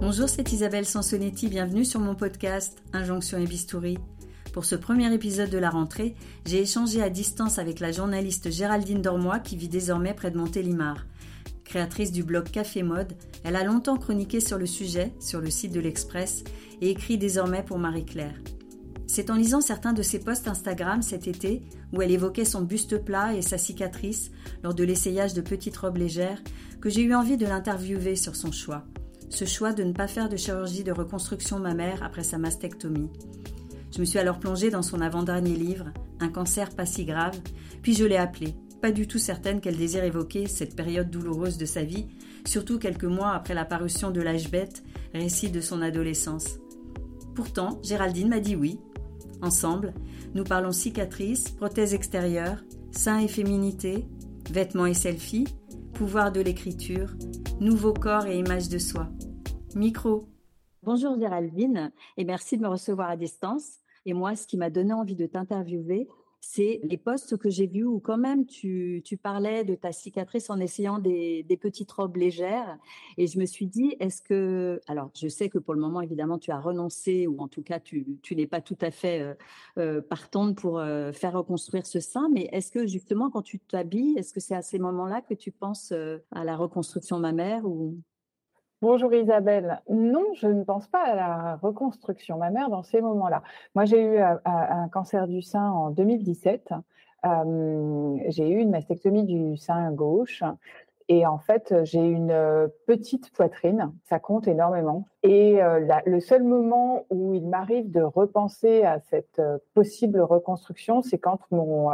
Bonjour, c'est Isabelle Sansonetti, bienvenue sur mon podcast Injonction et Bistouri. Pour ce premier épisode de la rentrée, j'ai échangé à distance avec la journaliste Géraldine Dormois qui vit désormais près de Montélimar. Créatrice du blog Café Mode, elle a longtemps chroniqué sur le sujet sur le site de l'Express et écrit désormais pour Marie-Claire. C'est en lisant certains de ses posts Instagram cet été, où elle évoquait son buste plat et sa cicatrice lors de l'essayage de petites robes légères, que j'ai eu envie de l'interviewer sur son choix ce choix de ne pas faire de chirurgie de reconstruction mammaire après sa mastectomie. Je me suis alors plongée dans son avant-dernier livre, Un cancer pas si grave, puis je l'ai appelée, pas du tout certaine qu'elle désire évoquer cette période douloureuse de sa vie, surtout quelques mois après la parution de L'âge bête, récit de son adolescence. Pourtant, Géraldine m'a dit oui. Ensemble, nous parlons cicatrices, prothèses extérieures, seins et féminité, vêtements et selfies, pouvoir de l'écriture, nouveau corps et image de soi. Micro. Bonjour Géraldine et merci de me recevoir à distance. Et moi, ce qui m'a donné envie de t'interviewer, c'est les posts que j'ai vus où quand même tu, parlais de ta cicatrice en essayant des, petites robes légères. Et je me suis dit, est-ce que... Alors, je sais que pour le moment, évidemment, tu as renoncé, ou en tout cas, tu, n'es pas tout à fait euh, euh, partante pour euh, faire reconstruire ce sein, mais est-ce que justement, quand tu t'habilles, est-ce que c'est à ces moments-là que tu penses à la reconstruction mammaire ou... Bonjour Isabelle. Non, je ne pense pas à la reconstruction mammaire dans ces moments-là. Moi, j'ai eu euh, un cancer du sein en 2017. Euh, j'ai eu une mastectomie du sein gauche et en fait, j'ai une euh, petite poitrine, ça compte énormément. Et euh, le seul moment où il m'arrive de repenser à cette euh, possible reconstruction, c'est quand mon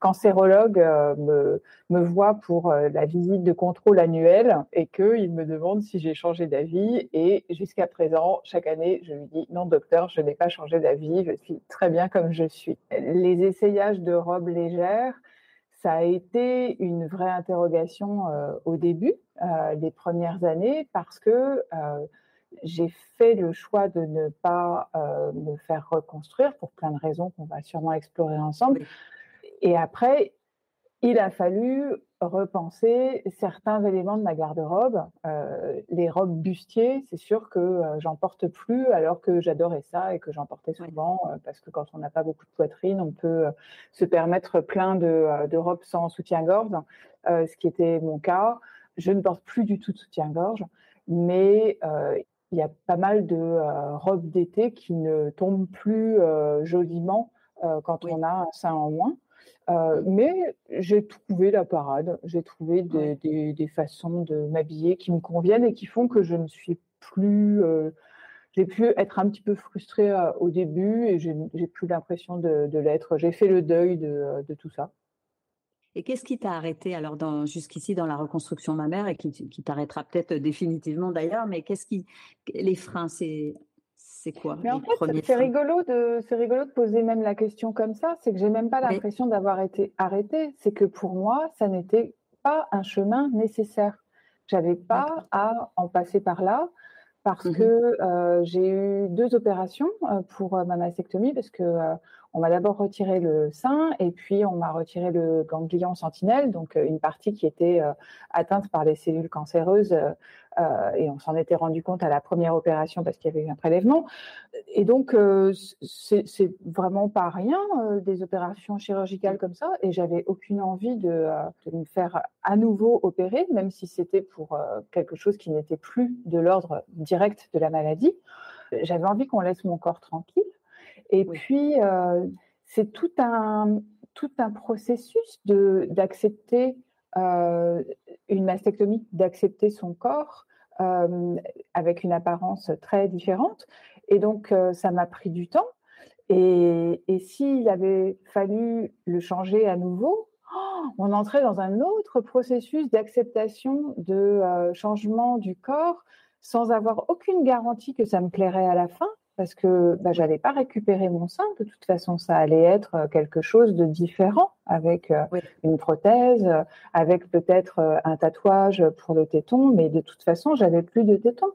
cancérologue me, me voit pour la visite de contrôle annuelle et qu'il me demande si j'ai changé d'avis. Et jusqu'à présent, chaque année, je lui dis non, docteur, je n'ai pas changé d'avis, je suis très bien comme je suis. Les essayages de robes légères, ça a été une vraie interrogation euh, au début, euh, des premières années, parce que euh, j'ai fait le choix de ne pas me faire reconstruire pour plein de raisons qu'on va sûrement explorer ensemble. Et après, il a fallu repenser certains éléments de ma garde-robe. Euh, les robes bustiers, c'est sûr que euh, j'en porte plus alors que j'adorais ça et que j'en portais souvent euh, parce que quand on n'a pas beaucoup de poitrine, on peut se permettre plein de, robes sans soutien-gorge, ce qui était mon cas. Je ne porte plus du tout de soutien-gorge, mais il y a pas mal de robes d'été qui ne tombent plus joliment quand on a un sein en moins. Euh, mais j'ai trouvé la parade, j'ai trouvé des, façons de m'habiller qui me conviennent et qui font que je ne suis plus. Euh, j'ai pu être un petit peu frustrée euh, au début et j'ai plus l'impression de, l'être. J'ai fait le deuil de, tout ça. Et qu'est-ce qui t'a arrêté alors jusqu'ici dans la reconstruction mammaire et qui, qui t'arrêtera peut-être définitivement d'ailleurs, mais qu'est-ce qui les freins c'est c'est quoi Mais en fait, c'est rigolo de c'est rigolo de poser même la question comme ça. C'est que j'ai même pas l'impression d'avoir été arrêtée. C'est que pour moi, ça n'était pas un chemin nécessaire. J'avais pas à en passer par là parce mmh que euh, j'ai eu deux opérations euh, pour euh, ma mastectomie parce que on m'a d'abord retiré le sein et puis on m'a retiré le ganglion sentinelle, donc une partie qui était atteinte par les cellules cancéreuses euh, et on s'en était rendu compte à la première opération parce qu'il y avait eu un prélèvement. Et donc, euh, c'est vraiment pas rien, euh, des opérations chirurgicales comme ça. Et j'avais aucune envie de, de, me faire à nouveau opérer, même si c'était pour quelque chose qui n'était plus de l'ordre direct de la maladie. J'avais envie qu'on laisse mon corps tranquille. Et puis, c'est tout un, tout un processus d'accepter une mastectomie, d'accepter son corps, euh, avec une apparence très différente. Et donc, euh, ça m'a pris du temps. Et, et s'il avait fallu le changer à nouveau, oh, on entrait dans un autre processus d'acceptation de euh, changement du corps sans avoir aucune garantie que ça me plairait à la fin parce que bah, j'allais pas récupérer mon sein. De toute façon, ça allait être euh, quelque chose de différent avec euh, une prothèse, euh, avec peut-être un tatouage pour le téton, mais de toute façon, j'avais plus de téton.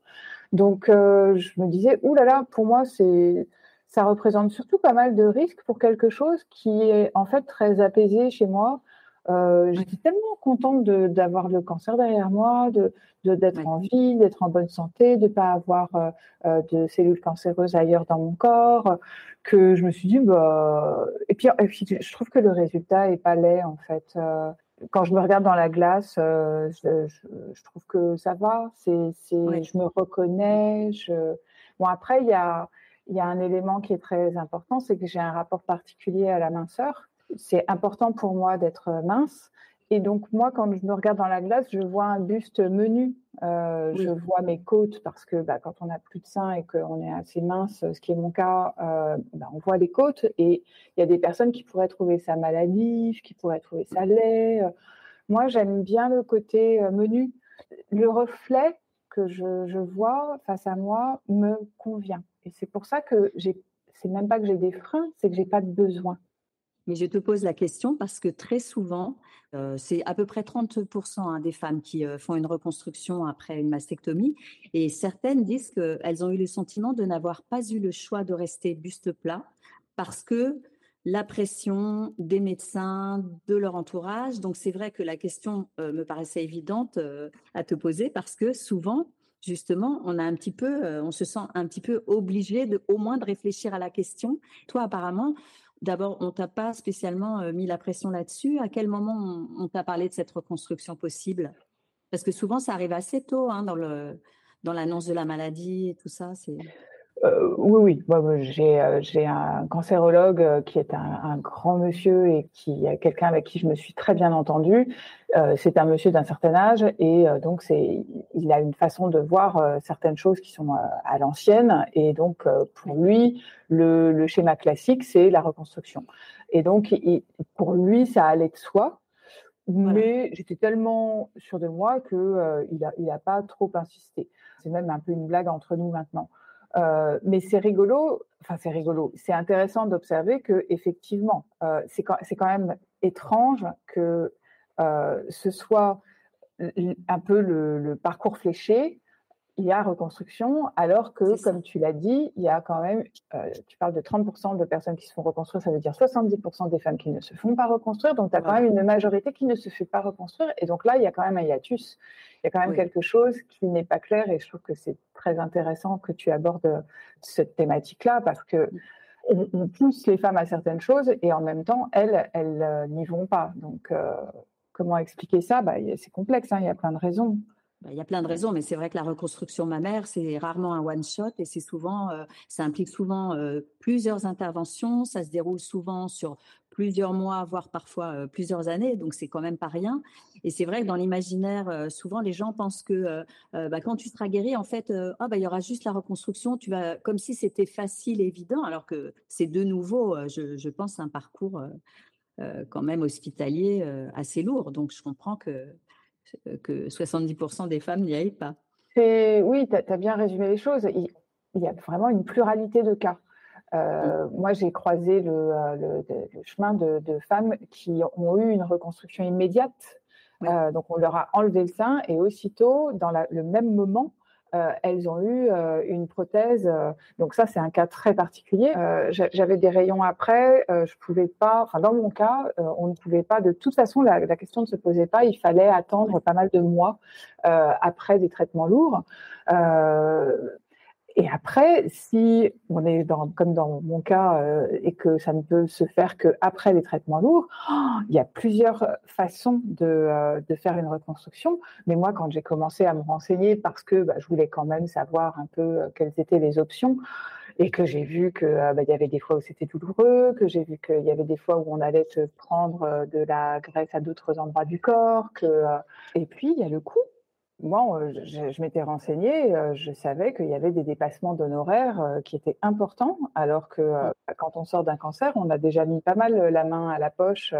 Donc, je me disais, oulala, là là, pour moi, c'est ça représente surtout pas mal de risques pour quelque chose qui est en fait très apaisé chez moi. Euh, j'étais tellement contente d'avoir le cancer derrière moi, de d'être en vie, d'être en bonne santé, de ne pas avoir euh, de cellules cancéreuses ailleurs dans mon corps, que je me suis dit, bah... et, puis, je trouve que le résultat est pas laid en fait. quand je me regarde dans la glace, je, je, trouve que ça va. C'est, je me reconnais. Je... Bon après, il y a il y a un élément qui est très important, c'est que j'ai un rapport particulier à la minceur. C'est important pour moi d'être mince. Et donc, moi, quand je me regarde dans la glace, je vois un buste menu. Euh, je vois mes côtes parce que bah, quand on a plus de seins et qu'on est assez mince, ce qui est mon cas, euh, bah, on voit les côtes. Et il y a des personnes qui pourraient trouver ça maladif, qui pourraient trouver ça laid. Moi, j'aime bien le côté euh, menu. Le reflet que je, je vois face à moi me convient. Et c'est pour ça que j'ai, c'est même pas que j'ai des freins, c'est que j'ai pas de besoin. Mais je te pose la question parce que très souvent, euh, c'est à peu près 30% hein, des femmes qui euh, font une reconstruction après une mastectomie et certaines disent qu'elles ont eu le sentiment de n'avoir pas eu le choix de rester buste plat parce que la pression des médecins, de leur entourage. Donc c'est vrai que la question euh, me paraissait évidente à te poser parce que souvent, justement, on a un petit peu, on se sent un petit peu obligé au moins, de réfléchir à la question. Toi, apparemment, d'abord, on t'a pas spécialement euh, mis la pression là-dessus. À quel moment on, t'a parlé de cette reconstruction possible? Parce que souvent, ça arrive assez tôt hein, dans dans l'annonce de la maladie et tout ça. C'est euh, oui, oui. Euh, j'ai un cancérologue euh, qui est un, grand monsieur et qui est quelqu'un avec qui je me suis très bien entendue. c'est un monsieur d'un certain âge et donc c'est, il a une façon de voir certaines choses qui sont à l'ancienne et donc pour lui, le, schéma classique, c'est la reconstruction. Et donc pour lui, ça allait de soi. Mais j'étais tellement sûre de moi que il a, il a pas trop insisté. C'est même un peu une blague entre nous maintenant. Euh, mais c'est rigolo, enfin c'est rigolo, c'est intéressant d'observer que effectivement, euh, c'est quand, même étrange que euh, ce soit un peu le, parcours fléché il y a reconstruction, alors que, comme tu l'as dit, il y a quand même, euh, tu parles de 30% de personnes qui se font reconstruire, ça veut dire 70% des femmes qui ne se font pas reconstruire, donc tu as quand même une majorité qui ne se fait pas reconstruire, et donc là, il y a quand même un hiatus, il y a quand même quelque chose qui n'est pas clair, et je trouve que c'est très intéressant que tu abordes cette thématique-là, parce que on, pousse les femmes à certaines choses, et en même temps, elles, elles euh, n'y vont pas. Donc, euh, comment expliquer ça? Bah, C'est complexe, hein, il y a plein de raisons. Bah, il y a plein de raisons, mais c'est vrai que la reconstruction mammaire, c'est rarement un one-shot et c'est souvent, euh, ça implique souvent euh, plusieurs interventions. Ça se déroule souvent sur plusieurs mois, voire parfois euh, plusieurs années. Donc, c'est quand même pas rien. Et c'est vrai que dans l'imaginaire, souvent, les gens pensent que bah, quand tu seras guéri, en fait, ah, bah, il y aura juste la reconstruction. Tu vas, comme si c'était facile évident, alors que c'est de nouveau, je, pense, un parcours quand même hospitalier assez lourd. Donc, je comprends que que 70% des femmes n'y aillent pas. Oui, tu as, bien résumé les choses. Il, y a vraiment une pluralité de cas. Euh, mm. Moi, j'ai croisé le, euh, chemin de, femmes qui ont eu une reconstruction immédiate. Euh, donc, on leur a enlevé le sein et aussitôt, dans le même moment, euh, elles ont eu euh, une prothèse. Euh, donc ça, c'est un cas très particulier. J'avais des rayons après. je pouvais pas. Enfin, dans mon cas, on ne pouvait pas. De toute façon, la, la, question ne se posait pas. Il fallait attendre pas mal de mois après des traitements lourds. Et après, si on est dans, comme dans mon cas euh, et que ça ne peut se faire qu'après les traitements lourds, oh, il y a plusieurs façons de, euh, de, faire une reconstruction. Mais moi, quand j'ai commencé à me renseigner, parce que bah, je voulais quand même savoir un peu euh, quelles étaient les options, et que j'ai vu qu'il bah, y avait des fois où c'était douloureux, que j'ai vu qu'il y avait des fois où on allait se prendre de la graisse à d'autres endroits du corps, que, et puis il y a le coût moi, euh, je, m'étais renseignée, euh, je savais qu'il y avait des dépassements d'honoraires euh, qui étaient importants, alors que mmh. bah, quand on sort d'un cancer, on a déjà mis pas mal la main à la poche.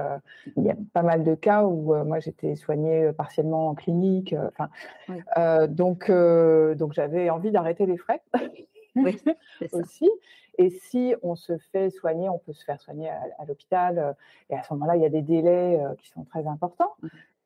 Il y a pas mal de cas où moi j'étais soignée partiellement en clinique. Enfin, donc donc j'avais envie d'arrêter les frais aussi. Et si on se fait soigner, on peut se faire soigner à, l'hôpital. et à ce moment-là, il y a des délais qui sont très importants.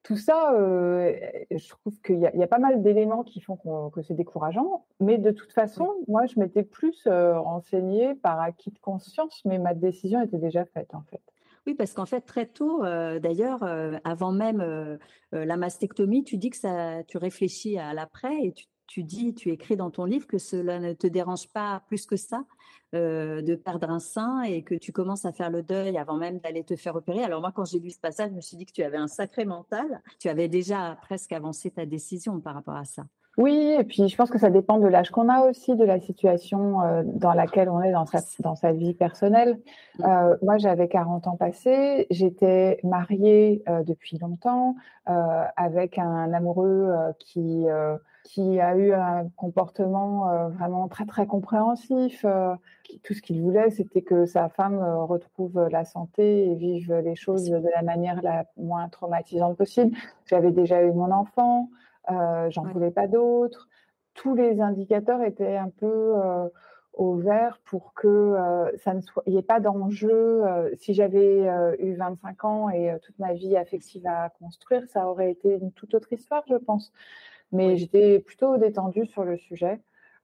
Tout ça, euh, je trouve qu'il y, a pas mal d'éléments qui font que c'est décourageant. Mais de toute façon, moi, je m'étais plus euh, renseignée par acquis de conscience, mais ma décision était déjà faite, en fait. Oui, parce qu'en fait, très tôt, d'ailleurs, avant même la mastectomie, tu dis que ça, tu réfléchis à l'après et tu tu dis, tu écris dans ton livre que cela ne te dérange pas plus que ça euh, de perdre un sein et que tu commences à faire le deuil avant même d'aller te faire opérer. Alors moi, quand j'ai lu ce passage, je me suis dit que tu avais un sacré mental. Tu avais déjà presque avancé ta décision par rapport à ça. Oui, et puis je pense que ça dépend de l'âge qu'on a aussi, de la situation euh, dans laquelle on est dans sa, dans sa vie personnelle. Mm. Euh, moi, j'avais 40 ans passés, j'étais mariée depuis longtemps avec un amoureux qui qui a eu un comportement euh, vraiment très très compréhensif. Euh, tout ce qu'il voulait, c'était que sa femme euh, retrouve la santé et vive les choses de la manière la moins traumatisante possible. J'avais déjà eu mon enfant, j'en voulais pas d'autres. Tous les indicateurs étaient un peu au vert pour que ça ne soit, il n'y ait pas d'enjeu. si j'avais eu 25 ans et toute ma vie affective à construire, ça aurait été une toute autre histoire, je pense. Mais j'étais plutôt détendue sur le sujet.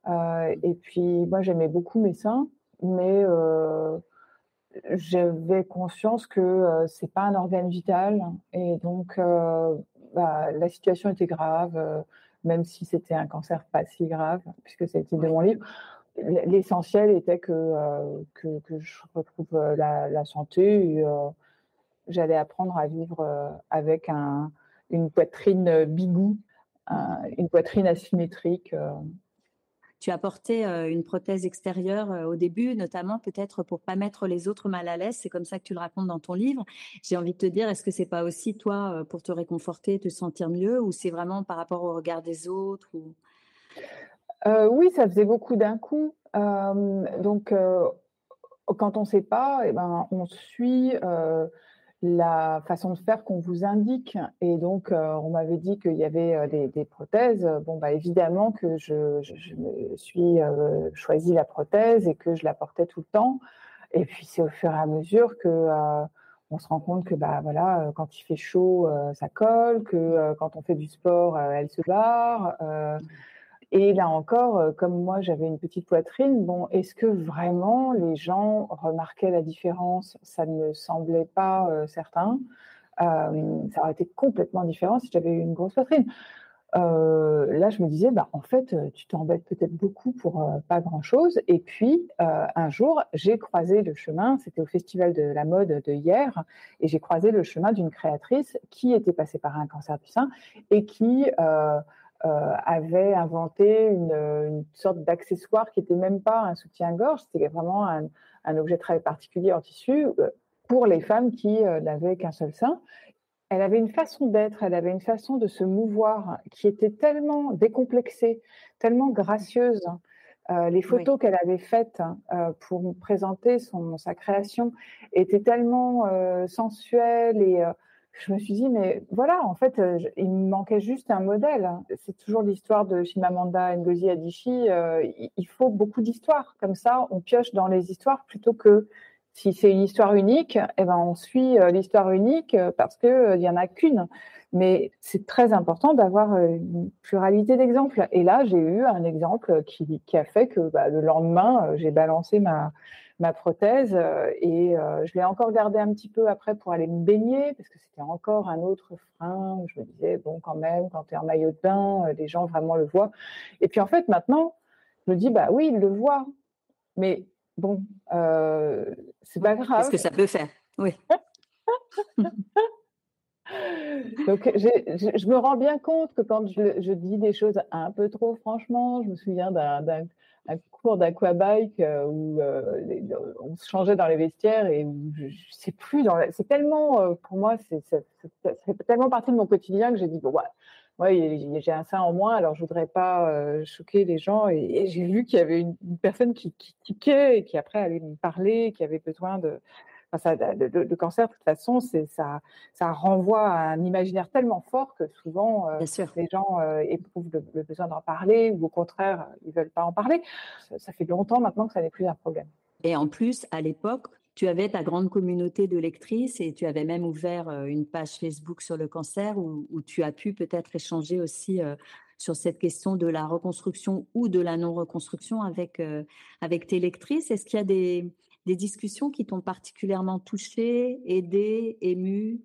Euh, et puis, moi, j'aimais beaucoup mes seins, mais euh, j'avais conscience que euh, c'est pas un organe vital. Et donc, bah, la situation était grave, même si c'était un cancer pas si grave, puisque c'est le titre de mon livre. L'essentiel était que, que, que, je retrouve la, la santé. J'allais apprendre à vivre avec un, une poitrine bigou une poitrine asymétrique. Euh. Tu as porté euh, une prothèse extérieure euh, au début, notamment peut-être pour pas mettre les autres mal à l'aise. C'est comme ça que tu le racontes dans ton livre. J'ai envie de te dire, est-ce que c'est pas aussi toi pour te réconforter, te sentir mieux, ou c'est vraiment par rapport au regard des autres ou... oui, ça faisait beaucoup d'un coup. donc, quand on ne sait pas, eh ben, on suit la façon de faire qu'on vous indique. Et donc, euh, on m'avait dit qu'il y avait euh, des, prothèses. Bon, bah, évidemment que je, me suis euh, choisi la prothèse et que je la portais tout le temps. Et puis, c'est au fur et à mesure que on se rend compte que, bah, voilà, quand il fait chaud, ça colle, que quand on fait du sport, elle se barre. Et là encore, euh, comme moi j'avais une petite poitrine, bon, est-ce que vraiment les gens remarquaient la différence? Ça ne me semblait pas euh, certain. Euh, ça aurait été complètement différent si j'avais eu une grosse poitrine. là, je me disais, bah, en fait, tu t'embêtes peut-être beaucoup pour pas grand-chose. Et puis, un jour, j'ai croisé le chemin, c'était au Festival de la mode de hier, et j'ai croisé le chemin d'une créatrice qui était passée par un cancer du sein et qui avait inventé une, sorte d'accessoire qui n'était même pas un soutien-gorge, c'était vraiment un, objet très particulier en tissu euh, pour les femmes qui euh, n'avaient qu'un seul sein. Elle avait une façon d'être, elle avait une façon de se mouvoir qui était tellement décomplexée, tellement gracieuse. les photos qu'elle avait faites pour présenter son, sa création étaient tellement sensuelles et je me suis dit, mais voilà, en fait, euh, il me manquait juste un modèle. C'est toujours l'histoire de Shimamanda Ngozi Adichie. Euh, il faut beaucoup d'histoires. Comme ça, on pioche dans les histoires plutôt que si c'est une histoire unique, eh ben, on suit euh, l'histoire unique parce qu'il n'y en a qu'une. Mais c'est très important d'avoir une pluralité d'exemples. Et là, j'ai eu un exemple qui, a fait que bah, le lendemain, j'ai balancé ma, ma prothèse euh, et euh, je l'ai encore gardée un petit peu après pour aller me baigner parce que c'était encore un autre frein où je me disais bon quand même quand tu es en maillot de bain euh, les gens vraiment le voient. Et puis en fait maintenant je me dis bah oui ils le voient. Mais bon c'est pas grave. qu'est-ce que ça peut faire oui. Donc, je, me rends bien compte que quand je, je, dis des choses un peu trop franchement, je me souviens d'un un cours d'aquabike euh, où euh, on se changeait dans les vestiaires et où je, sais plus. C'est tellement, euh, pour moi, c'est tellement partie de mon quotidien que j'ai dit bon, ouais, j'ai un sein en moins, alors je voudrais pas choquer les gens. Et, j'ai vu qu'il y avait une, personne qui, qui tiquait et qui après allait me parler, qui avait besoin de le, cancer, de toute façon, ça, ça renvoie à un imaginaire tellement fort que souvent euh, les gens euh, éprouvent le, besoin d'en parler ou au contraire, ils veulent pas en parler. Ça, fait longtemps maintenant que ça n'est plus un problème. Et en plus, à l'époque, tu avais ta grande communauté de lectrices et tu avais même ouvert euh, une page Facebook sur le cancer où, tu as pu peut-être échanger aussi sur cette question de la reconstruction ou de la non-reconstruction avec, avec tes lectrices. Est-ce qu'il y a des, des discussions qui t'ont particulièrement touché, aidé, ému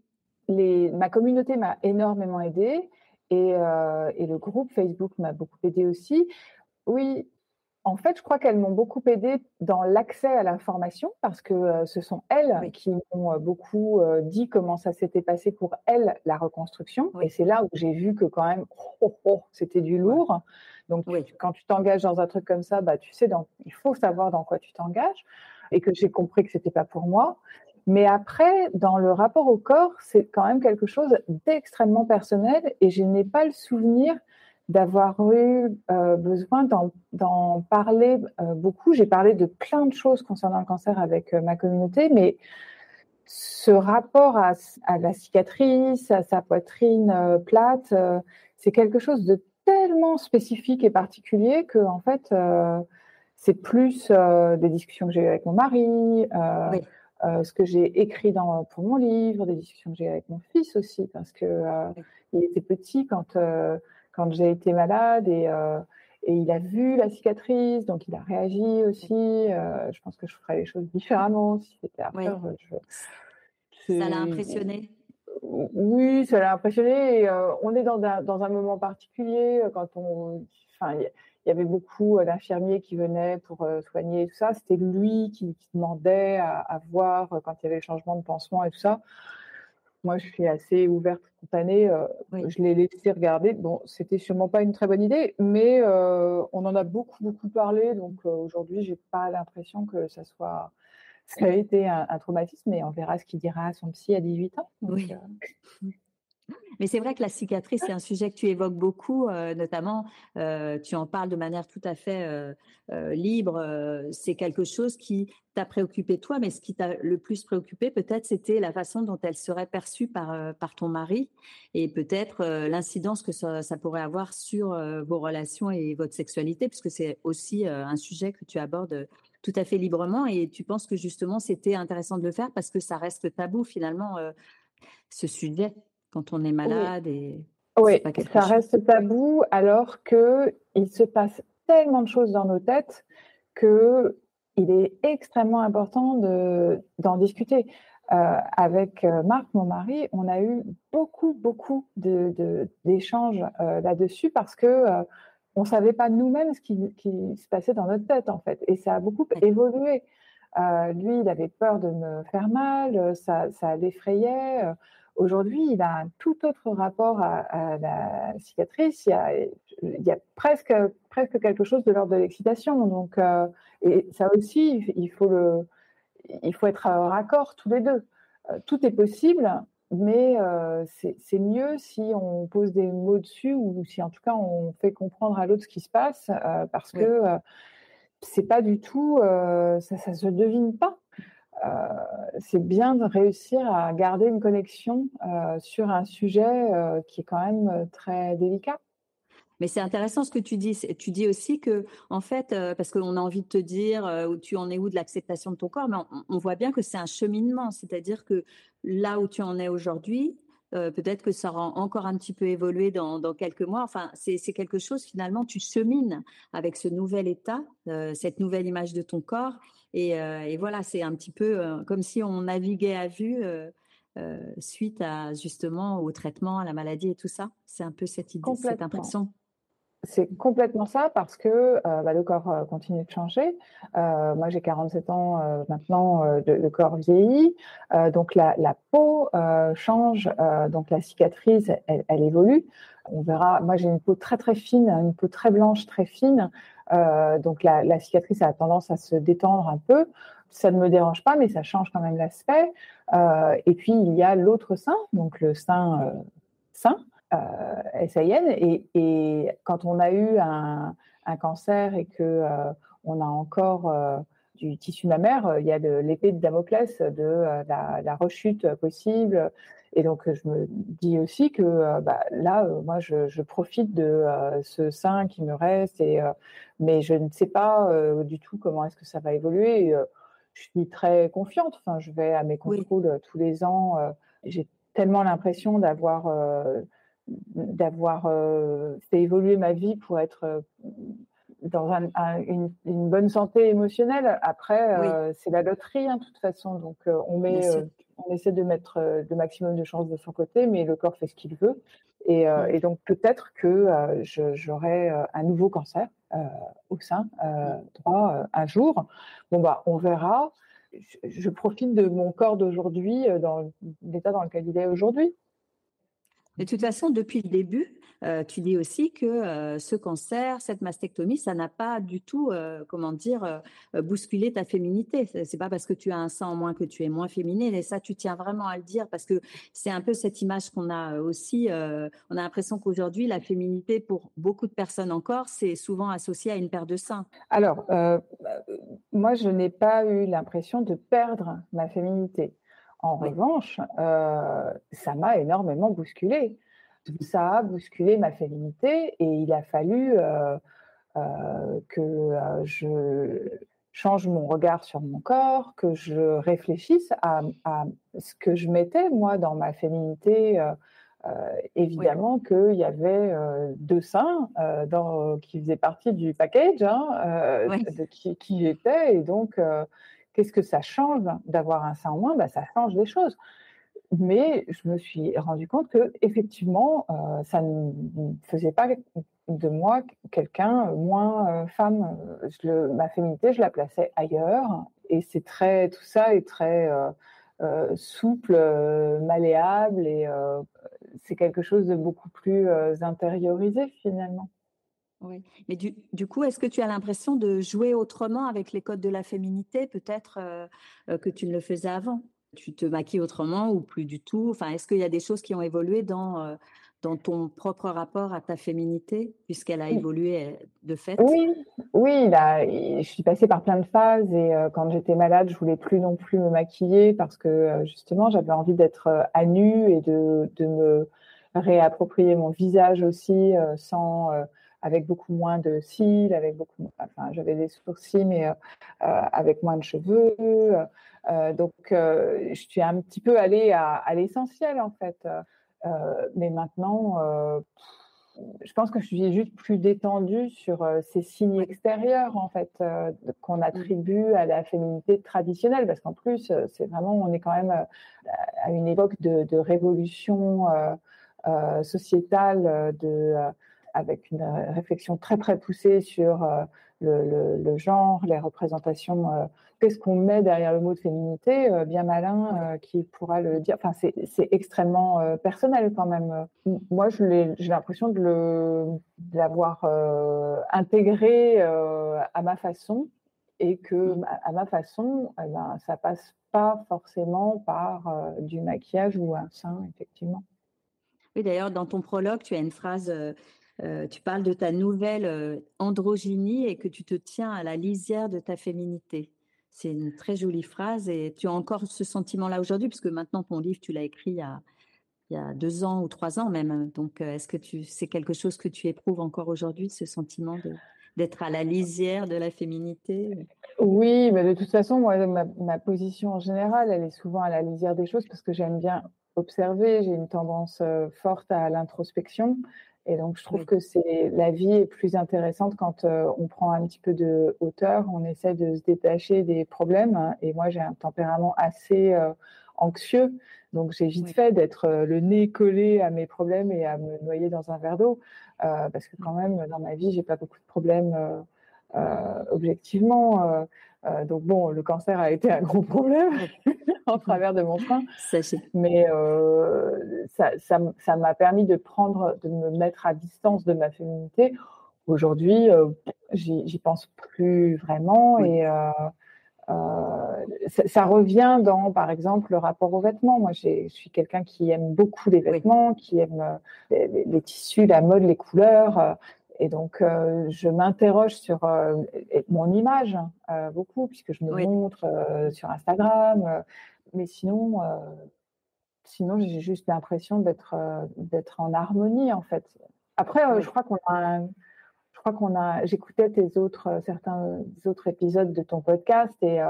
Les, Ma communauté m'a énormément aidée et, et, le groupe Facebook m'a beaucoup aidé aussi. Oui, en fait, je crois qu'elles m'ont beaucoup aidé dans l'accès à l'information parce que euh, ce sont elles qui m'ont euh, beaucoup euh, dit comment ça s'était passé pour elles, la reconstruction. Et c'est là où j'ai vu que quand même, oh, oh, oh, c'était du lourd. Donc, quand tu t'engages dans un truc comme ça, bah, tu sais, il faut savoir dans quoi tu t'engages et que j'ai compris que c'était pas pour moi. Mais après, dans le rapport au corps, c'est quand même quelque chose d'extrêmement personnel et je n'ai pas le souvenir d'avoir eu euh, besoin d'en parler euh, beaucoup. J'ai parlé de plein de choses concernant le cancer avec euh, ma communauté, mais ce rapport à, la cicatrice, à sa poitrine plate, c'est quelque chose de tellement spécifique et particulier que en fait, c'est plus des discussions que j'ai eues avec mon mari. ce que j'ai écrit dans, pour mon livre, des discussions que j'ai eues avec mon fils aussi, parce que il était petit quand quand j'ai été malade et, euh, et, il a vu la cicatrice, donc il a réagi aussi. Euh, je pense que je ferais les choses différemment si c'était à faire. Ça l'a impressionné? Oui, ça l'a impressionné. Euh, on est dans un, dans un, moment particulier quand on. Enfin, il y avait beaucoup d'infirmiers qui venaient pour soigner tout ça. C'était lui qui, demandait à, à, voir quand il y avait le changement de pansement et tout ça. Moi, je suis assez ouverte, spontanée. Euh, je l'ai laissé regarder. Bon, c'était sûrement pas une très bonne idée, mais euh, on en a beaucoup, beaucoup parlé. Donc euh, aujourd'hui, j'ai pas l'impression que ça soit ça a été un, traumatisme, mais on verra ce qu'il dira à son psy à 18 ans. oui. Mais c'est vrai que la cicatrice, c'est un sujet que tu évoques beaucoup, euh, notamment, euh, tu en parles de manière tout à fait euh, libre. c'est quelque chose qui t'a préoccupé toi, mais ce qui t'a le plus préoccupé, peut-être, c'était la façon dont elle serait perçue par, par ton mari et peut-être l'incidence que ça, ça, pourrait avoir sur vos relations et votre sexualité, puisque c'est aussi un sujet que tu abordes tout à fait librement et tu penses que justement c'était intéressant de le faire parce que ça reste tabou finalement ce sujet quand on est malade et oui, ça reste tabou alors que il se passe tellement de choses dans nos têtes que il est extrêmement important de d'en discuter. Euh, avec euh, Marc, mon mari, on a eu beaucoup, beaucoup d'échanges de, euh, là-dessus parce que on savait pas nous-mêmes ce qui, qui, se passait dans notre tête en fait, et ça a beaucoup évolué. lui, il avait peur de me faire mal, ça, ça l'effrayait. Aujourd'hui, il a un tout autre rapport à, la cicatrice. Il y a, presque, presque quelque chose de l'ordre de l'excitation. Donc, euh, et ça aussi, il faut, le, il faut être raccord tous les deux. Euh, tout est possible, mais euh, c'est mieux si on pose des mots dessus ou si en tout cas on fait comprendre à l'autre ce qui se passe, parce que c'est pas du tout, ça, ça se devine pas. Euh, c'est bien de réussir à garder une connexion euh, sur un sujet euh, qui est quand même très délicat. Mais c'est intéressant ce que tu dis. Tu dis aussi que, en fait, parce qu'on a envie de te dire où tu en es où de l'acceptation de ton corps, mais on, voit bien que c'est un cheminement. C'est-à-dire que là où tu en es aujourd'hui, peut-être que ça aura encore un petit peu évolué dans, dans quelques mois. Enfin, c'est quelque chose, finalement, tu chemines avec ce nouvel état, cette nouvelle image de ton corps. Euh, et, voilà, c'est un petit peu euh, comme si on naviguait à vue euh, suite à justement au traitement, à la maladie et tout ça. C'est un peu cette idée, cette impression. C'est complètement ça parce que bah, le corps continue de changer. moi, j'ai 47 ans maintenant, le, corps vieillit, donc la, peau change, donc la cicatrice, elle, évolue. On verra. Moi, j'ai une peau très très fine, une peau très blanche, très fine. Euh, donc la, cicatrice a tendance à se détendre un peu. Ça ne me dérange pas, mais ça change quand même l'aspect. Euh, et puis il y a l'autre sein, donc le sein euh, sain. Et, et, quand on a eu un, cancer et que on a encore du tissu mammaire, il y a l'épée de Damoclès de la, la, rechute possible et donc, je me dis aussi que euh, bah, là, euh, moi, je, profite de euh, ce sein qui me reste, et, mais je ne sais pas du tout comment est-ce que ça va évoluer. je suis très confiante. Enfin, je vais à mes contrôles tous les ans. J'ai tellement l'impression d'avoir d'avoir fait évoluer ma vie pour être dans une, bonne santé émotionnelle. Après, c'est la loterie, hein, de toute façon. Donc, on, met, on essaie de mettre le maximum de chances de son côté, mais le corps fait ce qu'il veut. Et, et donc, peut-être que j'aurai un nouveau cancer au sein droit un jour. Bon, bah, on verra. Je, je profite de mon corps d'aujourd'hui, dans l'état dans lequel il est aujourd'hui. De toute façon, depuis le début, euh, tu dis aussi que euh, ce cancer, cette mastectomie, ça n'a pas du tout, euh, comment dire, bousculé ta féminité. C'est pas parce que tu as un sang en moins que tu es moins féminine. Et ça, tu tiens vraiment à le dire parce que c'est un peu cette image qu'on a aussi. on a l'impression qu'aujourd'hui, la féminité, pour beaucoup de personnes encore, c'est souvent associé à une paire de seins. Alors, moi, je n'ai pas eu l'impression de perdre ma féminité. En revanche, euh, ça m'a énormément bousculé. Ça a bousculé ma féminité et il a fallu euh, euh, que je change mon regard sur mon corps, que je réfléchisse à, ce que je mettais moi dans ma féminité. évidemment qu'il y avait deux seins qui faisaient partie du package hein, de qui, qui j'étais et donc Qu'est-ce que ça change d'avoir un sein en moins? Bah, Ça change des choses. Mais je me suis rendu compte que effectivement, euh, ça ne faisait pas de moi quelqu'un moins euh, femme. ma féminité, je la plaçais ailleurs. Et c'est très, tout ça est très euh, souple, malléable et c'est quelque chose de beaucoup plus intériorisé finalement. Oui, mais du, du coup, est-ce que tu as l'impression de jouer autrement avec les codes de la féminité, peut-être euh, euh, que tu ne le faisais avant? Tu te maquilles autrement ou plus du tout? Enfin, est-ce qu'il y a des choses qui ont évolué dans, euh, dans ton propre rapport à ta féminité, puisqu'elle a évolué de fait? Oui, oui là, je suis passée par plein de phases et quand j'étais malade, je voulais plus non plus me maquiller parce que justement, j'avais envie d'être à nu et de, de, me réapproprier mon visage aussi sans avec beaucoup moins de cils, avec beaucoup, enfin, j'avais des sourcils, mais euh, euh, avec moins de cheveux. Euh, donc, je suis un petit peu allée à, l'essentiel, en fait. mais maintenant, je pense que je suis juste plus détendue sur ces signes extérieurs, en fait, qu'on attribue à la féminité traditionnelle, parce qu'en plus, c'est vraiment, on est quand même à une époque de, de révolution sociétale, de avec une euh, réflexion très très poussée sur euh, le, genre, les représentations. Euh, qu'est-ce qu'on met derrière le mot de féminité Bien malin qui pourra le dire. Enfin, c'est extrêmement personnel quand même. Moi, j'ai l'impression de l'avoir intégré à ma façon et que mmh. à ma façon, eh ben, ça passe pas forcément par du maquillage ou un sein, effectivement. Oui, d'ailleurs, dans ton prologue, tu as une phrase euh, tu parles de ta nouvelle euh, androgynie et que tu te tiens à la lisière de ta féminité. C'est une très jolie phrase et tu as encore ce sentiment-là aujourd'hui, puisque maintenant ton livre, tu l'as écrit il y, a, deux ans ou trois ans même. Donc, euh, est-ce que tu, c'est quelque chose que tu éprouves encore aujourd'hui, ce sentiment d'être à la lisière de la féminité? Oui, mais de toute façon, moi, ma, position en général, elle est souvent à la lisière des choses parce que j'aime bien observer, j'ai une tendance forte à l'introspection et donc, je trouve que c'est la vie est plus intéressante quand euh, on prend un petit peu de hauteur, on essaie de se détacher des problèmes. Et moi, j'ai un tempérament assez euh, anxieux, donc j'ai vite fait d'être euh, le nez collé à mes problèmes et à me noyer dans un verre d'eau, parce que quand même, dans ma vie, j'ai pas beaucoup de problèmes objectivement. Euh, donc bon, le cancer a été un gros problème en travers de mon frein, mais euh, ça m'a permis de prendre, de me mettre à distance de ma féminité. Aujourd'hui, euh, j'y pense plus vraiment et ça, revient dans, par exemple, le rapport aux vêtements. Moi, je suis quelqu'un qui aime beaucoup les vêtements, qui aime les, tissus, la mode, les couleurs. Et donc, euh, je m'interroge sur euh, mon image euh, beaucoup, puisque je me montre sur Instagram. mais sinon, sinon j'ai juste l'impression d'être d'être en harmonie, en fait. Après, je crois qu'on a, je crois qu'on a, j'écoutais tes autres, certains autres épisodes de ton podcast, et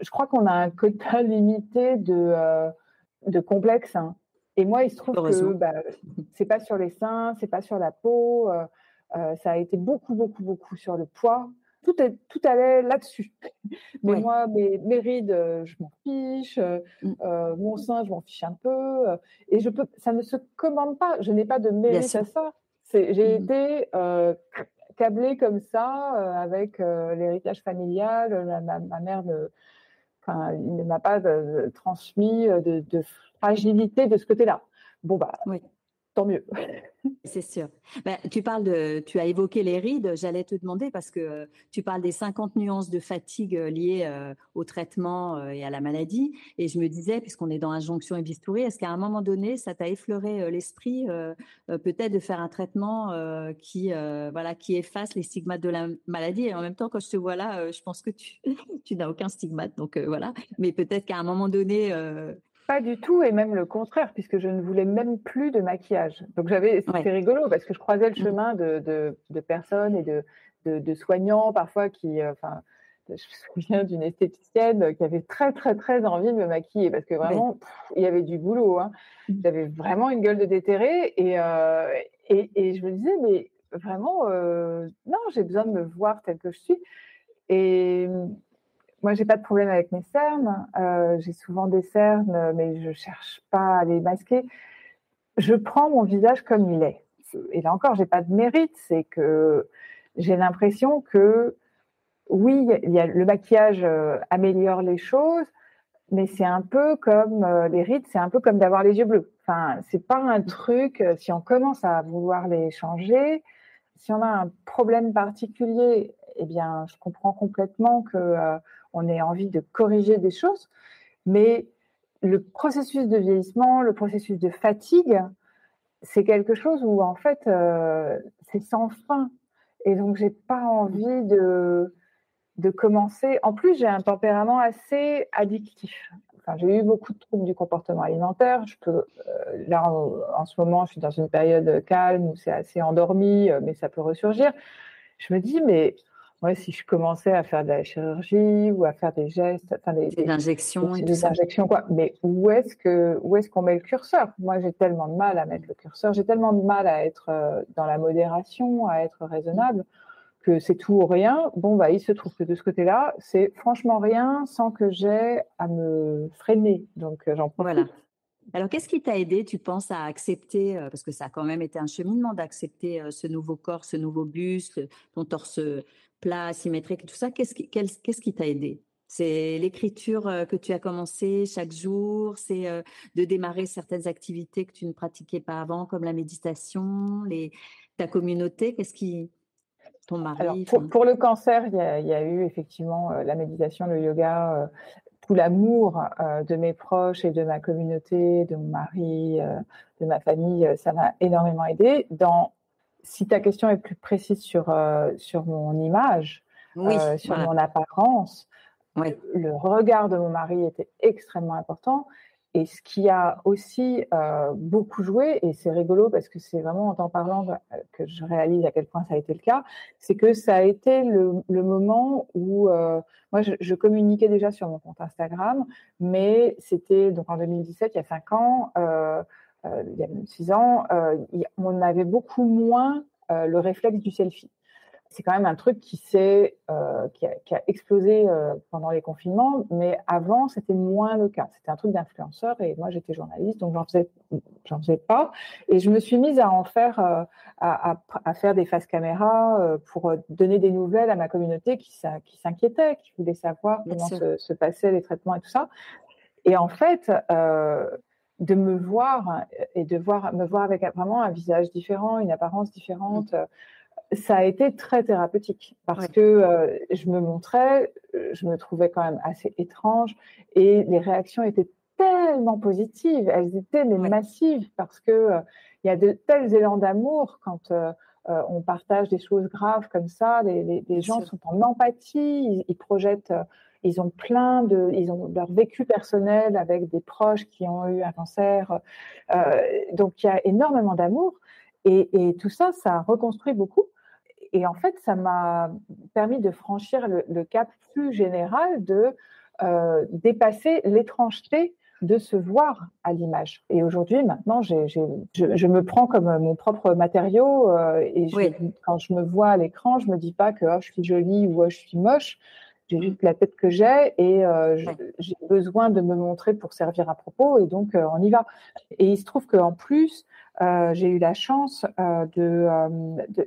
je crois qu'on a un quota limité de de complexes. Hein. Et moi, il se trouve que bah, c'est pas sur les seins, c'est pas sur la peau. Ça a été beaucoup, beaucoup, beaucoup sur le poids. Tout, est, tout allait là-dessus. Mais moi, mes, mes, rides, je m'en fiche. Mm. mon sein, je m'en fiche un peu. et je peux, ça ne se commande pas. Je n'ai pas de mérite à ça. J'ai mm. été câblée comme ça avec l'héritage familial. Ma, mère ne, ne m'a pas transmis de, de, fragilité de ce côté-là. Bon, bah, oui mieux. C'est sûr. Ben, tu parles de, tu as évoqué les rides. J'allais te demander parce que euh, tu parles des 50 nuances de fatigue euh, liées euh, au traitement et à la maladie. Et je me disais, puisqu'on est dans injonction et bistouri, est-ce qu'à un moment donné, ça t'a effleuré l'esprit peut-être de faire un traitement qui, voilà, qui efface les stigmates de la maladie? Et en même temps, quand je te vois là, je pense que tu, tu n'as aucun stigmate. Donc voilà. Mais peut-être qu'à un moment donné, pas du tout, et même le contraire, puisque je ne voulais même plus de maquillage. Donc j'avais, c'était rigolo parce que je croisais le mmh. chemin de, de, personnes et de, de, soignants parfois qui, euh, enfin, je me souviens d'une esthéticienne qui avait très très très envie de me maquiller parce que vraiment il y avait du boulot. Hein. Mmh. J'avais vraiment une gueule de déterré et, euh, et, et, je me disais mais vraiment euh, non j'ai besoin de me voir telle que je suis et moi, j'ai pas de problème avec mes cernes. Euh, j'ai souvent des cernes, mais je cherche pas à les masquer. Je prends mon visage comme il est. Et là encore, j'ai pas de mérite. C'est que j'ai l'impression que oui, le maquillage euh, améliore les choses, mais c'est un peu comme euh, les rides, c'est un peu comme d'avoir les yeux bleus. Enfin, c'est pas un truc. Si on commence à vouloir les changer, si on a un problème particulier, eh bien, je comprends complètement que on ait envie de corriger des choses, mais le processus de vieillissement, le processus de fatigue, c'est quelque chose où en fait euh, c'est sans fin. Et donc j'ai pas envie de, de commencer. En plus, j'ai un tempérament assez addictif. Enfin, j'ai eu beaucoup de troubles du comportement alimentaire. Je peux, euh, là, en, en, ce moment, je suis dans une période calme où c'est assez endormi, euh, mais ça peut ressurgir. Je me dis, mais si je commençais à faire de la chirurgie ou à faire des gestes, enfin des, des, injections, des, injections quoi. Mais où est-ce que où est-ce qu'on met le curseur? Moi, j'ai tellement de mal à mettre le curseur, j'ai tellement de mal à être euh, dans la modération, à être raisonnable que c'est tout ou rien. Bon, bah, il se trouve que de ce côté-là, c'est franchement rien sans que j'ai à me freiner. Donc, euh, j'en profite. Voilà. Alors, qu'est-ce qui t'a aidé, tu penses, à accepter, euh, parce que ça a quand même été un cheminement d'accepter ce nouveau corps, ce nouveau buste, ton torse plat, symétrique, tout ça, qu'est-ce qui qu'est-ce qui t'a aidé? C'est l'écriture euh, que tu as commencé chaque jour, c'est euh, de démarrer certaines activités que tu ne pratiquais pas avant, comme la méditation, les, ta communauté, qu'est-ce qui ton mari Alors, pour, le cancer, il y, a, eu effectivement euh, la méditation, le yoga, tout l'amour de mes proches et de ma communauté, de mon mari, de ma famille, ça m'a énormément aidé. Dans si ta question est plus précise sur, euh, sur mon image, euh, sur mon apparence, le regard de mon mari était extrêmement important. Et ce qui a aussi euh, beaucoup joué, et c'est rigolo parce que c'est vraiment en t'en parlant que je réalise à quel point ça a été le cas, c'est que ça a été le, moment où moi je, communiquais déjà sur mon compte Instagram, mais c'était donc en 2017, il y a cinq ans, euh, il y a même six ans, euh, on avait beaucoup moins euh, le réflexe du selfie c'est quand même un truc qui s'est qui, a, explosé pendant les confinements, mais avant c'était moins le cas. C'était un truc d'influenceur et moi j'étais journaliste donc j'en faisais j'en faisais pas et je me suis mise à en faire à, à, faire des faces caméra pour donner des nouvelles à ma communauté qui, qui s'inquiétait, qui voulait savoir comment se, se, passaient les traitements et tout ça. Et en fait, de me voir et de voir me voir avec vraiment un visage différent, une apparence différente, mmh. ça a été très thérapeutique parce que euh, je me montrais, je me trouvais quand même assez étrange et les réactions étaient tellement positives, elles étaient mais massives parce que euh, il y a de tels élans d'amour quand euh, on partage des choses graves comme ça, les, gens sont en empathie, ils projettent ils ont plein de, ils ont leur vécu personnel avec des proches qui ont eu un cancer. Euh, donc il y a énormément d'amour et, et, tout ça, ça reconstruit beaucoup. Et en fait, ça m'a permis de franchir le, cap plus général de euh, dépasser l'étrangeté de se voir à l'image. Et aujourd'hui, maintenant, je, me prends comme mon propre matériau euh, et quand je me vois à l'écran, je me dis pas que oh, je suis jolie ou oh, je suis moche. J'ai juste la tête que j'ai et euh, j'ai besoin de me montrer pour servir à propos et donc euh, on y va. Et il se trouve qu'en plus, j'ai eu la chance de,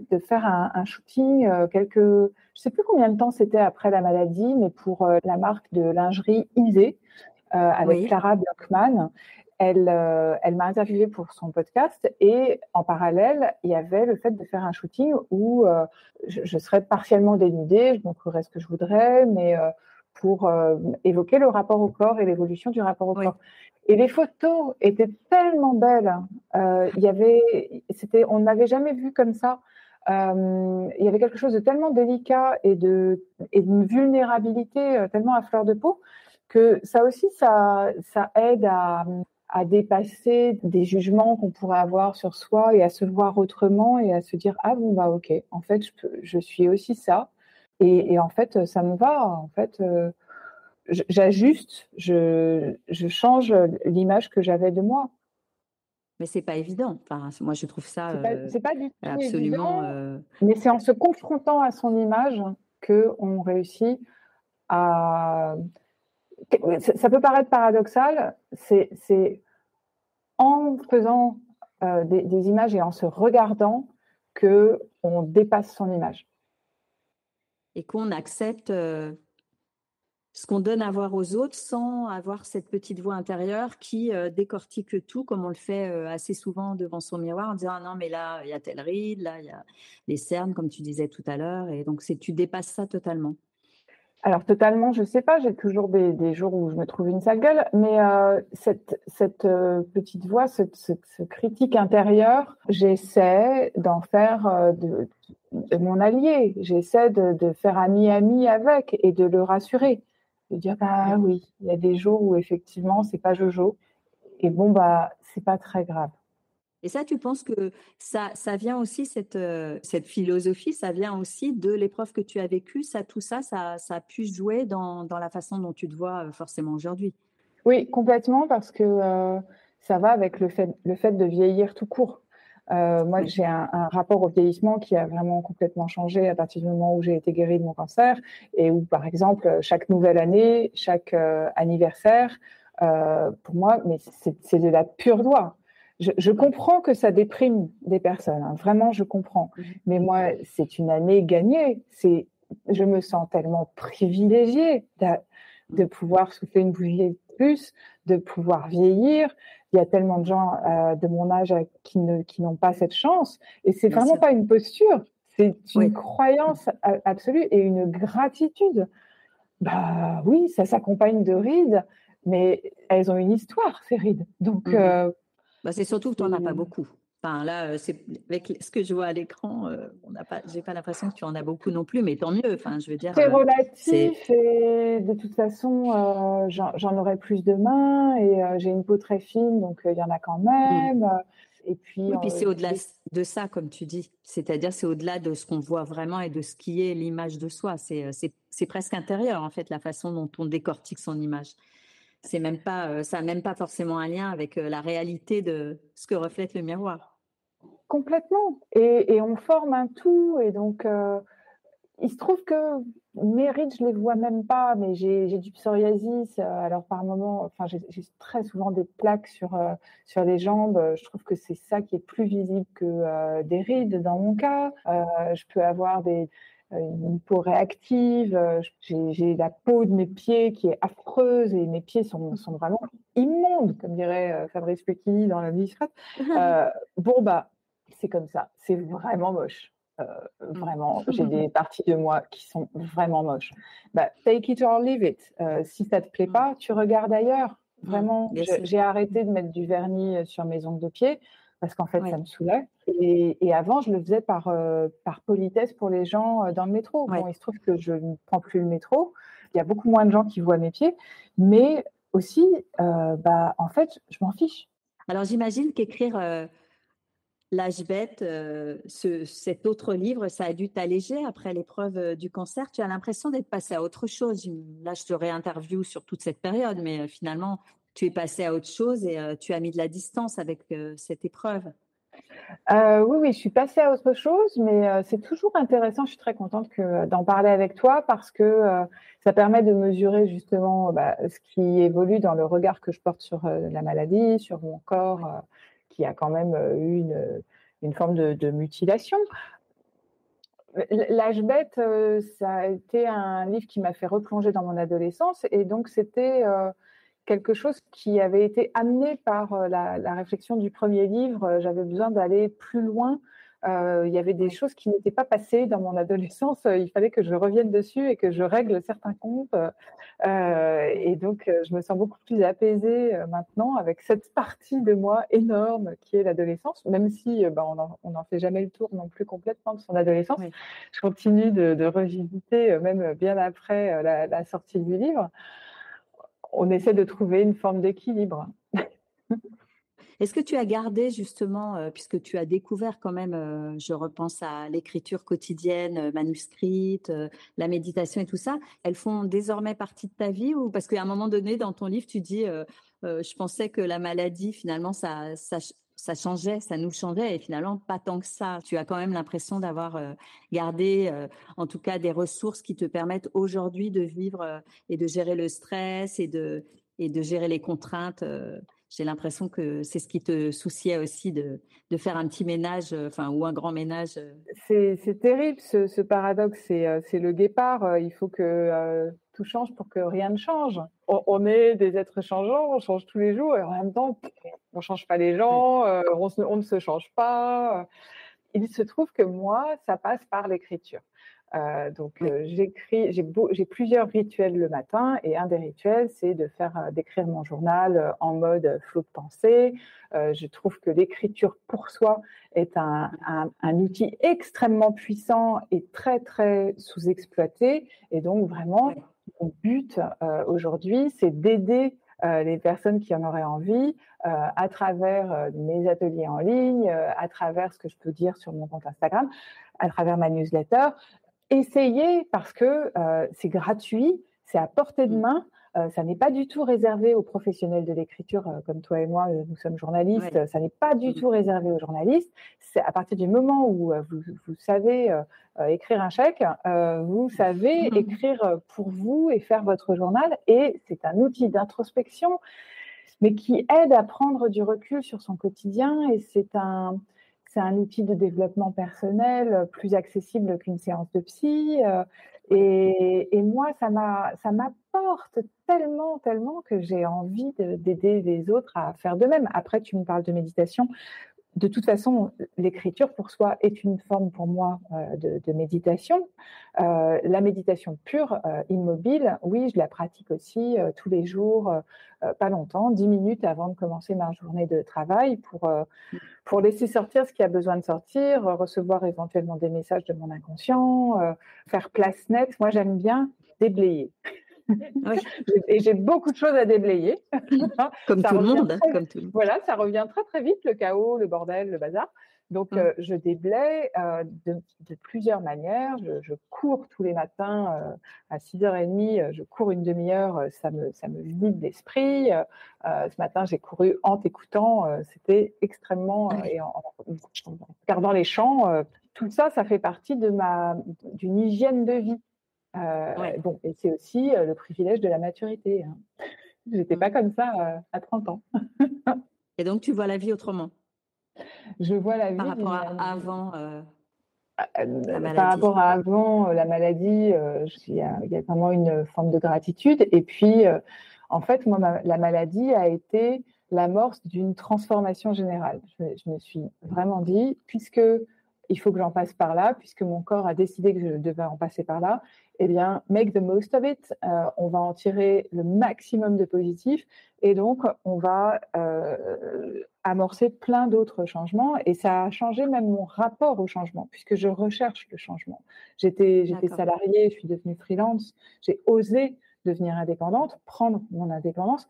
de, faire un, un shooting quelques, je sais plus combien de temps c'était après la maladie, mais pour la marque de lingerie Isée. Euh, avec Clara Blockman. Elle, euh, elle m'a interviewée pour son podcast et en parallèle, il y avait le fait de faire un shooting où euh, je, serais partiellement dénudée, je montrerais ce que je voudrais, mais pour évoquer le rapport au corps et l'évolution du rapport au corps. Et les photos étaient tellement belles. il y avait, c'était, on n'avait jamais vu comme ça. il y avait quelque chose de tellement délicat et de et d'une vulnérabilité tellement à fleur de peau que ça aussi, ça, ça aide à, à dépasser des jugements qu'on pourrait avoir sur soi et à se voir autrement et à se dire ah bon bah ok en fait je, peux, je suis aussi ça. Et, et, en fait ça me va en fait euh, j'ajuste je, je change l'image que j'avais de moi. Mais c'est pas évident. Enfin moi je trouve ça c'est pas, pas, du tout absolument euh, mais c'est en se confrontant à son image que on réussit à ça peut paraître paradoxal, c'est en faisant euh, des, images et en se regardant que on dépasse son image. Et qu'on accepte euh, ce qu'on donne à voir aux autres sans avoir cette petite voix intérieure qui euh, décortique tout, comme on le fait assez souvent devant son miroir en disant ah non mais là il y a telle ride, là il y a les cernes comme tu disais tout à l'heure, et donc tu dépasses ça totalement. Alors totalement, je sais pas, j'ai toujours des, jours où je me trouve une sale gueule, mais euh, cette, euh, petite voix, ce, critique intérieur, j'essaie d'en faire euh, de, mon allié, j'essaie de, faire ami-ami avec et de le rassurer, de dire bah oui, il y a des jours où effectivement c'est pas Jojo, et bon bah c'est pas très grave. Et ça, tu penses que ça, ça vient aussi, cette, euh, cette philosophie, ça vient aussi de l'épreuve que tu as vécue, ça, tout ça, ça, ça a pu jouer dans, dans, la façon dont tu te vois euh, forcément aujourd'hui? Oui, complètement, parce que euh, ça va avec le fait, le fait de vieillir tout court. moi, j'ai un, rapport au vieillissement qui a vraiment complètement changé à partir du moment où j'ai été guérie de mon cancer et où, par exemple, chaque nouvelle année, chaque anniversaire, pour moi, mais c'est de la pure joie je, comprends que ça déprime des personnes, hein. vraiment, je comprends. Mmh. Mais moi, c'est une année gagnée. C'est, je me sens tellement privilégiée de, pouvoir souffler une bougie de plus, de pouvoir vieillir. Il y a tellement de gens euh, de mon âge qui, ne, qui n'ont pas cette chance. Et c'est vraiment pas une posture, c'est une croyance absolue et une gratitude. Bah oui, ça s'accompagne de rides, mais elles ont une histoire, ces rides. Donc, mmh euh, bah, c'est surtout que tu n'en as pas beaucoup. Enfin, là, c'est avec ce que je vois à l'écran, euh, on n'a pas, j'ai pas l'impression que tu en as beaucoup non plus, mais tant mieux. Enfin, je veux dire. C'est euh, relatif et de toute façon, euh, j'en aurai plus demain et j'ai une peau très fine, donc il y en a quand mmh. même. Et puis. puis c'est au-delà de ça, comme tu dis. C'est-à-dire, c'est au-delà de ce qu'on voit vraiment et de ce qui est l'image de soi. C'est, c'est presque intérieur en fait, la façon dont on décortique son image c'est même pas, euh, ça n'a même pas forcément un lien avec euh, la réalité de ce que reflète le miroir. Complètement. Et, on forme un tout. Et donc, euh, il se trouve que mes rides, je les vois même pas, mais j'ai du psoriasis. alors, par moment, enfin, j'ai très souvent des plaques sur, sur les jambes. Je trouve que c'est ça qui est plus visible que des rides dans mon cas. je peux avoir des, une peau réactive, euh, j'ai la peau de mes pieds qui est affreuse et mes pieds sont, sont vraiment immondes, comme dirait euh, Fabrice Pecchini dans La vie euh, bon, bah, c'est comme ça, c'est vraiment moche. vraiment, j'ai des parties de moi qui sont vraiment moches. Bah, take it or leave it. si ça te plaît mm. pas, tu regardes ailleurs. Vraiment, j'ai arrêté de mettre du vernis sur mes ongles de pied parce qu'en fait, ça me saoulait. Et, avant, je le faisais par, euh, par politesse pour les gens euh, dans le métro. Bon, il se trouve que je ne prends plus le métro. Il y a beaucoup moins de gens qui voient mes pieds. Mais aussi, euh, bah, en fait, je m'en fiche. Alors, j'imagine qu'écrire L'âge bête, ce, cet autre livre, ça a dû t'alléger après l'épreuve du cancer. Tu as l'impression d'être passé à autre chose. Là, je te réinterview sur toute cette période, mais finalement, tu es passé à autre chose et tu as mis de la distance avec cette épreuve. oui, oui, je suis passée à autre chose, mais c'est toujours intéressant. Je suis très contente d'en parler avec toi parce que ça permet de mesurer justement bah, ce qui évolue dans le regard que je porte sur la maladie, sur mon corps, qui a quand même eu une, forme de, mutilation. L'âge bête, euh, ça a été un livre qui m'a fait replonger dans mon adolescence et donc c'était euh, quelque chose qui avait été amené par euh, la, réflexion du premier livre. J'avais besoin d'aller plus loin euh, il y avait des choses qui n'étaient pas passées dans mon adolescence. Il fallait que je revienne dessus et que je règle certains comptes. Euh, et donc, euh, je me sens beaucoup plus apaisée maintenant avec cette partie de moi énorme qui est l'adolescence, même si bah, on n'en fait jamais le tour non plus complètement de son adolescence. Je continue de, revisiter, même bien après la sortie du livre. On essaie de trouver une forme d'équilibre. Est-ce que tu as gardé justement, euh, puisque tu as découvert quand même, euh, je repense à l'écriture quotidienne, euh, manuscrite, la méditation et tout ça, elles font désormais partie de ta vie ou parce qu'à un moment donné dans ton livre tu dis, je pensais que la maladie finalement ça, ça changeait, ça nous changeait et finalement pas tant que ça. Tu as quand même l'impression d'avoir gardé en tout cas des ressources qui te permettent aujourd'hui de vivre et de gérer le stress et de, et de gérer les contraintes j'ai l'impression que c'est ce qui te souciait aussi de, de faire un petit ménage, euh, enfin, ou un grand ménage. Euh. C'est terrible ce, paradoxe, euh, c'est le guépard. Il faut que tout change pour que rien ne change. On, est des êtres changeants, on change tous les jours et en même temps, on ne change pas les gens, on, on, ne se change pas. Il se trouve que moi, ça passe par l'écriture. Euh, donc euh, j'écris, j'ai, plusieurs rituels le matin et un des rituels c'est de faire euh, d'écrire mon journal en mode flot de pensée. je trouve que l'écriture pour soi est un, outil extrêmement puissant et très très sous-exploité et donc vraiment mon but aujourd'hui c'est d'aider les personnes qui en auraient envie à travers mes ateliers en ligne, à travers ce que je peux dire sur mon compte Instagram, à travers ma newsletter, essayez parce que euh, c'est gratuit, c'est à portée de mmh. main. Euh, ça n'est pas du tout réservé aux professionnels de l'écriture euh, comme toi et moi, nous sommes journalistes. Ça n'est pas du tout réservé aux journalistes. C'est à partir du moment où vous, vous, savez écrire un chèque, vous savez mmh. écrire pour vous et faire votre journal. Et c'est un outil d'introspection, mais qui aide à prendre du recul sur son quotidien. Et c'est un, c'est un outil de développement personnel euh, plus accessible qu'une séance de psy. Et moi, ça m'apporte tellement, tellement que j'ai envie d'aider les autres à faire de même. Après, tu me parles de méditation de toute façon, l'écriture pour soi est une forme pour moi euh, de, méditation. Euh, la méditation pure, euh, immobile, oui, je la pratique aussi tous les jours, pas longtemps, dix minutes avant de commencer ma journée de travail pour, pour laisser sortir ce qui a besoin de sortir, recevoir éventuellement des messages de mon inconscient, faire place nette. Moi, j'aime bien déblayer. Et j'ai beaucoup de choses à déblayer. comme, tout le monde, Voilà, ça revient très très vite, le chaos, le bordel, le bazar. Donc, mmh. euh, je déblaye euh, de, plusieurs manières. Je, cours tous les matins euh, à 6h30, je cours une demi-heure, ça me, ça me vide l'esprit. ce matin, j'ai couru en t'écoutant, c'était extrêmement. Et en, regardant les champs, tout ça, ça fait partie de ma d'une hygiène de vie. Euh, bon, et c'est aussi euh, le privilège de la maturité. Hein. J'étais pas mmh. comme ça euh, à 30 ans. et donc, tu vois la vie autrement? Je vois la vie. Par rapport à avant ah, Par rapport à avant la maladie, il y, a, vraiment une forme de gratitude. Et puis, en fait, moi, la maladie a été l'amorce d'une transformation générale. je, me suis vraiment dit, puisque il faut que j'en passe par là, puisque mon corps a décidé que je devais en passer par là, eh bien, make the most of it. Euh, on va en tirer le maximum de positif et donc on va euh, amorcer plein d'autres changements. Et ça a changé même mon rapport au changement, puisque je recherche le changement. J'étais, j'étais salariée, je suis devenue freelance, j'ai osé devenir indépendante, prendre mon indépendance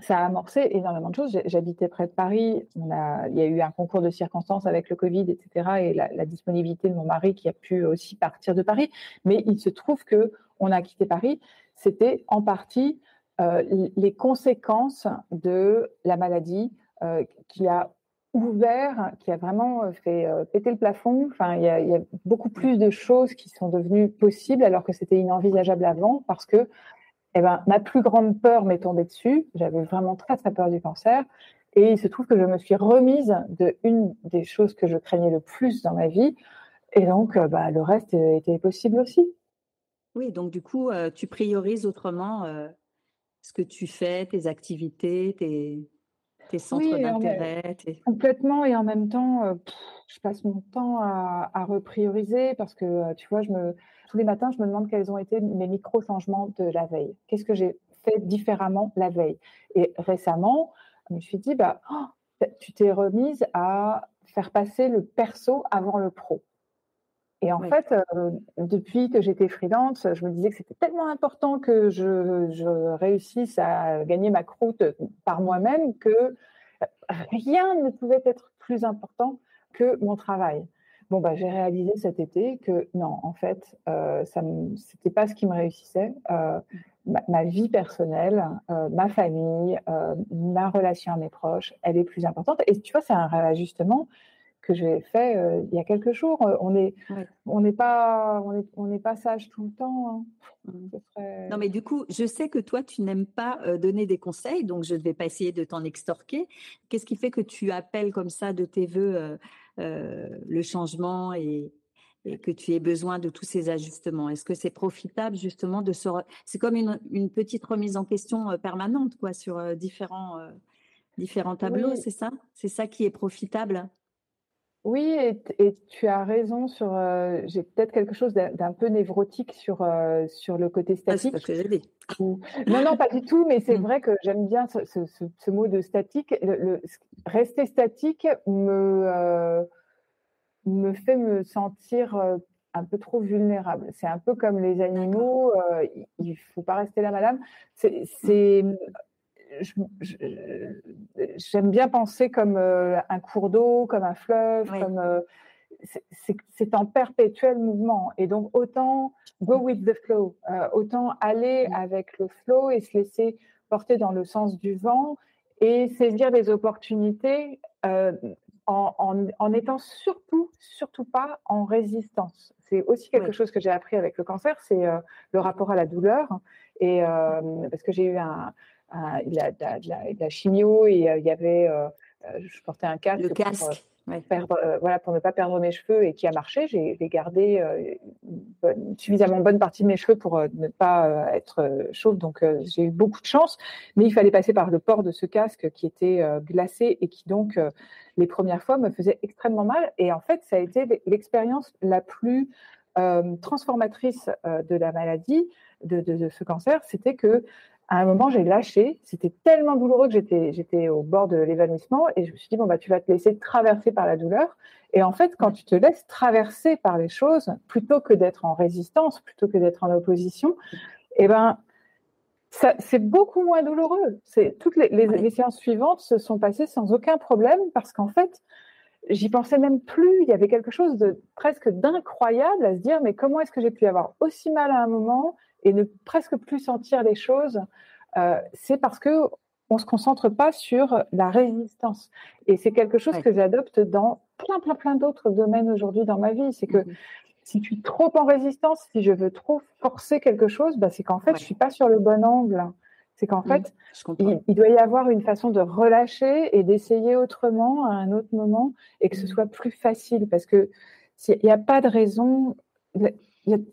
ça a amorcé énormément de choses. J'habitais près de Paris. Il y a eu un concours de circonstances avec le Covid, etc. Et la, disponibilité de mon mari qui a pu aussi partir de Paris. Mais il se trouve que on a quitté Paris. C'était en partie les conséquences de la maladie qui a ouvert, qui a vraiment fait péter le plafond. Enfin, il y, a, il y, a, beaucoup plus de choses qui sont devenues possibles alors que c'était inenvisageable avant parce que eh ben, ma plus grande peur m'est tombée dessus. J'avais vraiment très très peur du cancer. Et il se trouve que je me suis remise de une des choses que je craignais le plus dans ma vie. Et donc, euh, bah, le reste était possible aussi. Oui, donc du coup, euh, tu priorises autrement euh, ce que tu fais, tes activités, tes, tes centres d'intérêt. Complètement. Et en même temps, je passe mon temps à, à, reprioriser parce que, tu vois, je me, tous les matins, je me demande quels ont été mes micro-changements de la veille. Qu'est-ce que j'ai fait différemment la veille? Et récemment, je me suis dit, bah, oh, tu t'es remise à faire passer le perso avant le pro. Et en fait, euh, depuis que j'étais freelance, je me disais que c'était tellement important que je, je, réussisse à gagner ma croûte par moi-même que rien ne pouvait être plus important que mon travail. Bon, bah, j'ai réalisé cet été que non, en fait, euh, ça c'était pas ce qui me réussissait. Euh, ma, vie personnelle, euh, ma famille, euh, ma relation à mes proches, elle est plus importante. Et tu vois, c'est un réajustement que j'ai fait il y a quelques jours. On est, on n'est pas, on n'est pas sage tout le temps. Hein. Mmh. Non, mais du coup, je sais que toi, tu n'aimes pas donner des conseils, donc je ne vais pas essayer de t'en extorquer. Qu'est-ce qui fait que tu appelles comme ça de tes voeux le changement et, et que tu aies besoin de tous ces ajustements? Est-ce que c'est profitable justement de se... C'est comme une, petite remise en question euh, permanente quoi, sur euh, différents, euh, différents tableaux, c'est ça? C'est ça qui est profitable? Oui, et, tu as raison sur. j'ai peut-être quelque chose d'un peu névrotique sur, sur le côté ah, statique. c'est ce que dit. Non, non, pas du tout, mais c'est mmh. vrai que j'aime bien ce, ce, mot de statique. Le, rester statique me me fait me sentir un peu trop vulnérable. C'est un peu comme les animaux, il ne faut pas rester là, madame. C'est, j'aime bien penser comme un cours d'eau, comme un fleuve, comme c'est en perpétuel mouvement. Et donc, autant go with the flow, autant aller avec le flow et se laisser porter dans le sens du vent et saisir des opportunités en, en, étant surtout, surtout pas en résistance. C'est aussi quelque chose que j'ai appris avec le cancer, c'est euh, le rapport à la douleur. Et euh, parce que j'ai eu un, la, la, chimio et euh, il y avait, je portais un casque. Le casque. Euh, voilà, pour ne pas perdre mes cheveux et qui a marché. J'ai gardé euh, une suffisamment bonne partie de mes cheveux pour euh, ne pas être chauve. Donc, j'ai eu beaucoup de chance. Mais il fallait passer par le port de ce casque qui était glacé et qui, donc, les premières fois, me faisait extrêmement mal. Et en fait, ça a été l'expérience la plus transformatrice de la maladie, de, de ce cancer. C'était que à un moment, j'ai lâché. C'était tellement douloureux que j'étais, j'étais au bord de l'évanouissement et je me suis dit, bon, bah, tu vas te laisser traverser par la douleur. Et en fait, quand tu te laisses traverser par les choses, plutôt que d'être en résistance, plutôt que d'être en opposition, eh ben, c'est beaucoup moins douloureux. C'est, toutes les, les, séances suivantes se sont passées sans aucun problème parce qu'en fait, j'y pensais même plus. Il y avait quelque chose de presque d'incroyable à se dire, mais comment est-ce que j'ai pu avoir aussi mal à un moment et ne presque plus sentir les choses, euh, c'est parce que on se concentre pas sur la résistance. Et c'est quelque chose que j'adopte dans plein, plein, plein d'autres domaines aujourd'hui dans ma vie. C'est que mmh si je suis trop en résistance, si je veux trop forcer quelque chose, bah, c'est qu'en fait, je suis pas sur le bon angle. C'est qu'en mmh, fait, il, doit y avoir une façon de relâcher et d'essayer autrement à un autre moment et que ce mmh. soit plus facile. Parce que s'il n'y a pas de raison,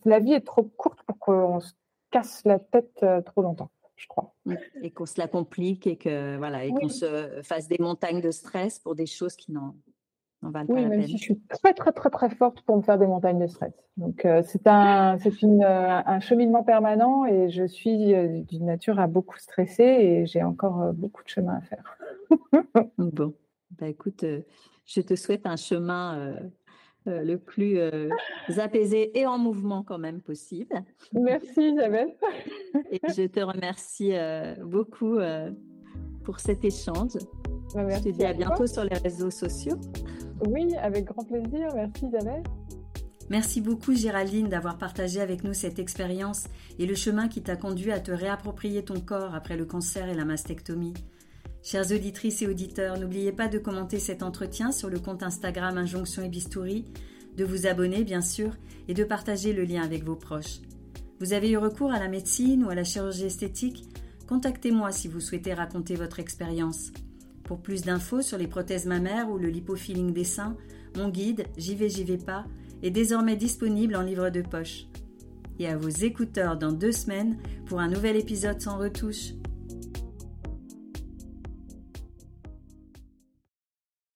la vie est trop courte pour qu'on se casse la tête euh, trop longtemps, je crois. Et qu'on se la complique et que voilà et qu'on se fasse des montagnes de stress pour des choses qui n'en valent pas la même Si je suis très très très très forte pour me faire des montagnes de stress. Donc euh, c'est un c'est une euh, un cheminement permanent et je suis d'une nature à beaucoup stresser et j'ai encore beaucoup de chemin à faire. bon, bah écoute, je te souhaite un chemin euh, le plus euh, apaisé et en mouvement quand même possible. Merci Isabelle. et je te remercie euh, beaucoup pour cet échange. Bah, je te dis à, bientôt sur les réseaux sociaux. Oui, avec grand plaisir. Merci Isabelle. Merci beaucoup Géraldine d'avoir partagé avec nous cette expérience et le chemin qui t'a conduit à te réapproprier ton corps après le cancer et la mastectomie. Chères auditrices et auditeurs, n'oubliez pas de commenter cet entretien sur le compte Instagram Injonction et Bistouri, de vous abonner bien sûr et de partager le lien avec vos proches. Vous avez eu recours à la médecine ou à la chirurgie esthétique? Contactez-moi si vous souhaitez raconter votre expérience. Pour plus d'infos sur les prothèses mammaires ou le lipofilling des seins, mon guide J'y vais, j'y vais pas est désormais disponible en livre de poche. Et à vos écouteurs dans deux semaines pour un nouvel épisode sans retouche.